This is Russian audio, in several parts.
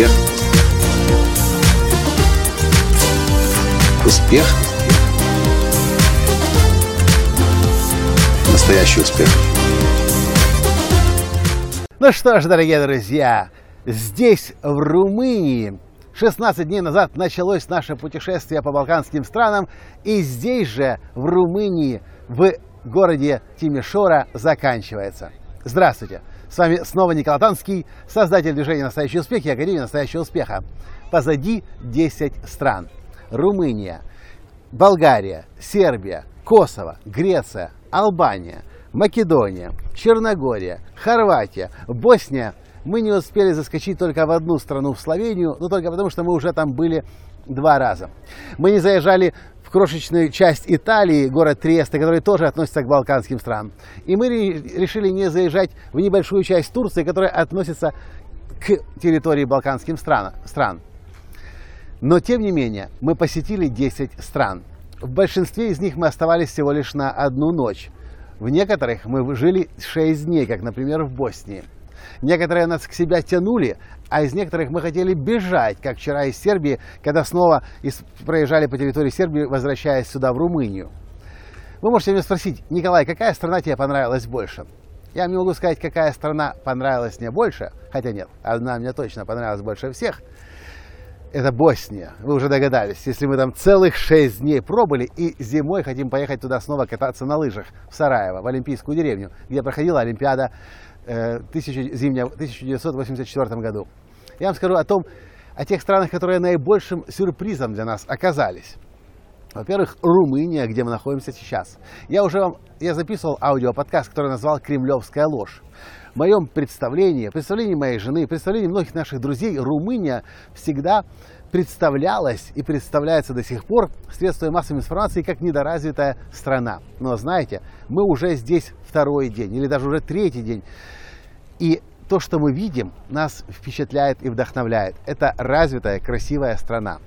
Успех. Успех. Настоящий успех. Ну что ж, дорогие друзья, здесь, в Румынии, 16 дней назад началось наше путешествие по балканским странам, и здесь же, в Румынии, в городе Тимишора, заканчивается. Здравствуйте! С вами снова Николай Танский, создатель движения «Настоящий успех» и Академии «Настоящего успеха». Позади 10 стран. Румыния, Болгария, Сербия, Косово, Греция, Албания, Македония, Черногория, Хорватия, Босния. Мы не успели заскочить только в одну страну, в Словению, но только потому, что мы уже там были два раза. Мы не заезжали крошечную часть Италии, город Триеста, который тоже относится к балканским странам. И мы решили не заезжать в небольшую часть Турции, которая относится к территории балканских стран. стран. Но, тем не менее, мы посетили 10 стран. В большинстве из них мы оставались всего лишь на одну ночь. В некоторых мы жили 6 дней, как, например, в Боснии. Некоторые нас к себе тянули, а из некоторых мы хотели бежать, как вчера из Сербии, когда снова проезжали по территории Сербии, возвращаясь сюда, в Румынию. Вы можете меня спросить, Николай, какая страна тебе понравилась больше? Я не могу сказать, какая страна понравилась мне больше, хотя нет, одна мне точно понравилась больше всех. Это Босния, вы уже догадались, если мы там целых шесть дней пробыли и зимой хотим поехать туда снова кататься на лыжах в Сараево, в Олимпийскую деревню, где проходила Олимпиада э, в 1984 году. Я вам скажу о том, о тех странах, которые наибольшим сюрпризом для нас оказались. Во-первых, Румыния, где мы находимся сейчас. Я уже вам, я записывал аудиоподкаст, который назвал «Кремлевская ложь». В моем представлении, представлении моей жены, представлении многих наших друзей, Румыния всегда представлялась и представляется до сих пор средствами массовой информации как недоразвитая страна. Но знаете, мы уже здесь второй день или даже уже третий день. И то, что мы видим, нас впечатляет и вдохновляет. Это развитая, красивая страна.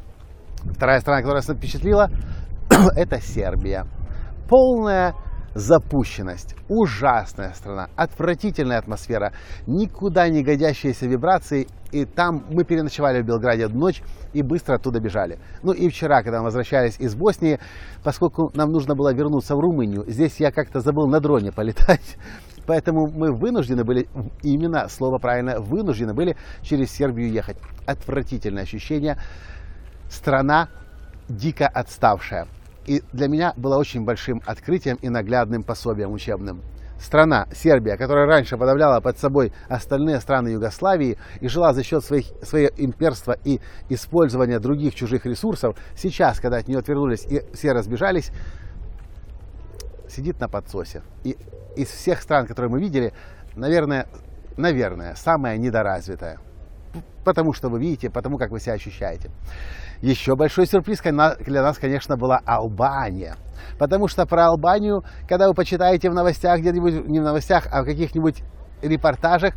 Вторая страна, которая нас впечатлила, это Сербия. Полная запущенность, ужасная страна, отвратительная атмосфера, никуда не годящиеся вибрации. И там мы переночевали в Белграде одну ночь и быстро оттуда бежали. Ну и вчера, когда мы возвращались из Боснии, поскольку нам нужно было вернуться в Румынию, здесь я как-то забыл на дроне полетать. Поэтому мы вынуждены были, именно слово правильно, вынуждены были через Сербию ехать. Отвратительное ощущение страна дико отставшая. И для меня было очень большим открытием и наглядным пособием учебным. Страна, Сербия, которая раньше подавляла под собой остальные страны Югославии и жила за счет своих, своего имперства и использования других чужих ресурсов, сейчас, когда от нее отвернулись и все разбежались, сидит на подсосе. И из всех стран, которые мы видели, наверное, наверное, самая недоразвитая. Потому что вы видите, потому как вы себя ощущаете. Еще большой сюрприз для нас, конечно, была Албания. Потому что про Албанию, когда вы почитаете в новостях, где-нибудь, не в новостях, а в каких-нибудь репортажах,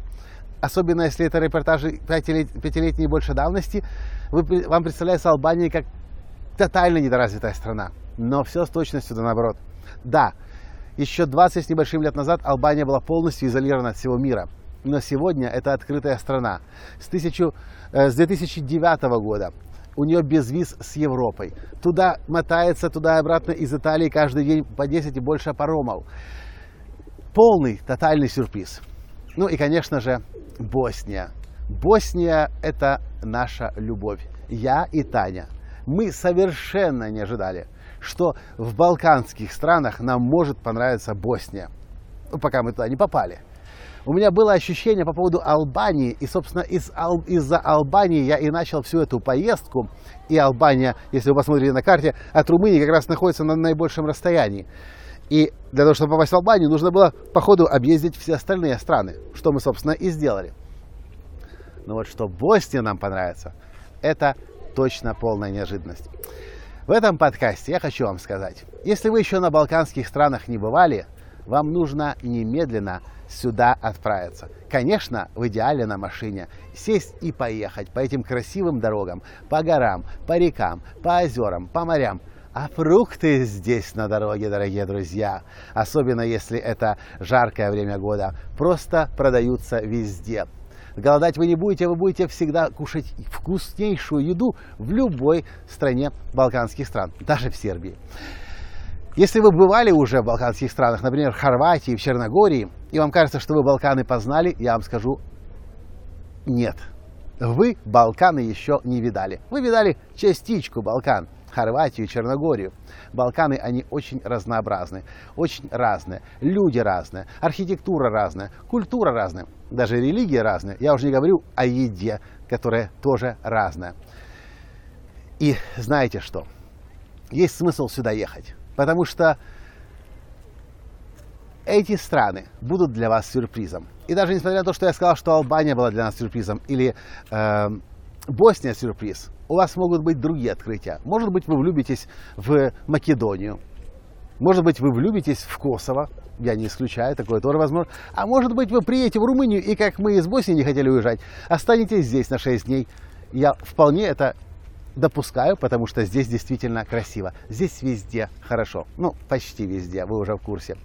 особенно если это репортажи пятилетней больше давности, вы, вам представляется Албания как тотально недоразвитая страна. Но все с точностью да наоборот. Да, еще 20 с небольшим лет назад Албания была полностью изолирована от всего мира. Но сегодня это открытая страна. С, тысячу, э, с 2009 года у нее без виз с Европой. Туда мотается, туда и обратно из Италии каждый день по 10 и больше паромов. Полный, тотальный сюрприз. Ну и, конечно же, Босния. Босния – это наша любовь. Я и Таня. Мы совершенно не ожидали, что в балканских странах нам может понравиться Босния. Ну, пока мы туда не попали у меня было ощущение по поводу Албании, и, собственно, из, из-за Албании я и начал всю эту поездку. И Албания, если вы посмотрите на карте, от Румынии как раз находится на наибольшем расстоянии. И для того, чтобы попасть в Албанию, нужно было по ходу объездить все остальные страны, что мы, собственно, и сделали. Но вот что Босния нам понравится, это точно полная неожиданность. В этом подкасте я хочу вам сказать, если вы еще на балканских странах не бывали, вам нужно немедленно сюда отправиться. Конечно, в идеале на машине. Сесть и поехать по этим красивым дорогам, по горам, по рекам, по озерам, по морям. А фрукты здесь на дороге, дорогие друзья, особенно если это жаркое время года, просто продаются везде. Голодать вы не будете, вы будете всегда кушать вкуснейшую еду в любой стране балканских стран, даже в Сербии. Если вы бывали уже в балканских странах, например, в Хорватии, в Черногории, и вам кажется, что вы Балканы познали, я вам скажу, нет. Вы Балканы еще не видали. Вы видали частичку Балкан, Хорватию, Черногорию. Балканы, они очень разнообразны, очень разные. Люди разные, архитектура разная, культура разная, даже религия разная. Я уже не говорю о еде, которая тоже разная. И знаете что? Есть смысл сюда ехать. Потому что эти страны будут для вас сюрпризом. И даже несмотря на то, что я сказал, что Албания была для нас сюрпризом, или э, Босния сюрприз, у вас могут быть другие открытия. Может быть, вы влюбитесь в Македонию. Может быть, вы влюбитесь в Косово. Я не исключаю, такое тоже возможно. А может быть, вы приедете в Румынию и, как мы из Боснии не хотели уезжать, останетесь здесь на 6 дней. Я вполне это допускаю, потому что здесь действительно красиво. Здесь везде хорошо. Ну, почти везде, вы уже в курсе.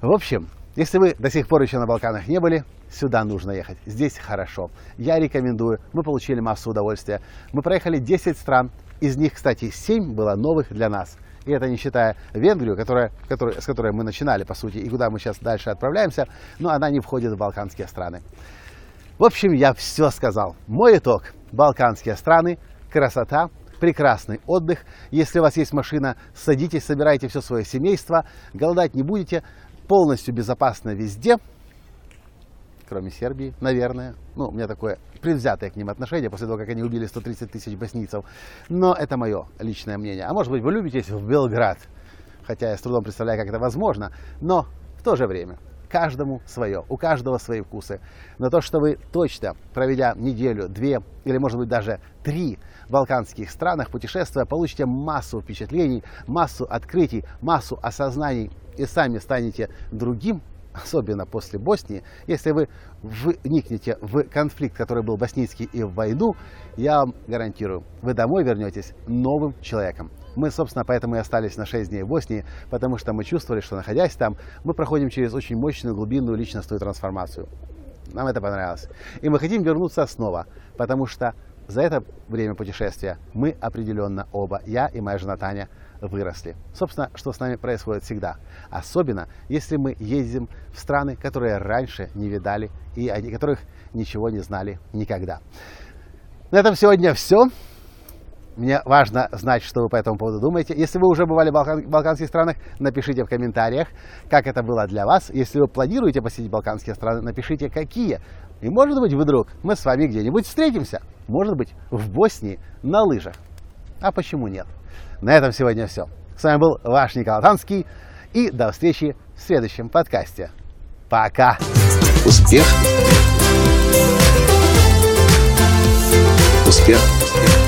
В общем, если вы до сих пор еще на Балканах не были, сюда нужно ехать. Здесь хорошо. Я рекомендую. Мы получили массу удовольствия. Мы проехали 10 стран. Из них, кстати, 7 было новых для нас. И это не считая Венгрию, которая, которая, с которой мы начинали, по сути, и куда мы сейчас дальше отправляемся, но она не входит в балканские страны. В общем, я все сказал. Мой итог. Балканские страны красота, прекрасный отдых. Если у вас есть машина, садитесь, собирайте все свое семейство, голодать не будете, полностью безопасно везде, кроме Сербии, наверное. Ну, у меня такое предвзятое к ним отношение после того, как они убили 130 тысяч боснийцев. Но это мое личное мнение. А может быть, вы любитесь в Белград, хотя я с трудом представляю, как это возможно, но в то же время каждому свое, у каждого свои вкусы. Но то, что вы точно, проведя неделю, две или, может быть, даже три в балканских странах, путешествуя, получите массу впечатлений, массу открытий, массу осознаний и сами станете другим, особенно после Боснии, если вы вникнете в конфликт, который был боснийский и в войну, я вам гарантирую, вы домой вернетесь новым человеком. Мы, собственно, поэтому и остались на 6 дней в Боснии, потому что мы чувствовали, что находясь там, мы проходим через очень мощную глубинную личностную трансформацию. Нам это понравилось. И мы хотим вернуться снова, потому что за это время путешествия мы определенно оба, я и моя жена Таня, выросли. Собственно, что с нами происходит всегда. Особенно, если мы ездим в страны, которые раньше не видали и о которых ничего не знали никогда. На этом сегодня все. Мне важно знать, что вы по этому поводу думаете. Если вы уже бывали в Балкан, балканских странах, напишите в комментариях, как это было для вас. Если вы планируете посетить балканские страны, напишите, какие. И может быть, вдруг мы с вами где-нибудь встретимся. Может быть, в Боснии на лыжах. А почему нет? На этом сегодня все. С вами был ваш Николай Танский. И до встречи в следующем подкасте. Пока! Успех! Успех!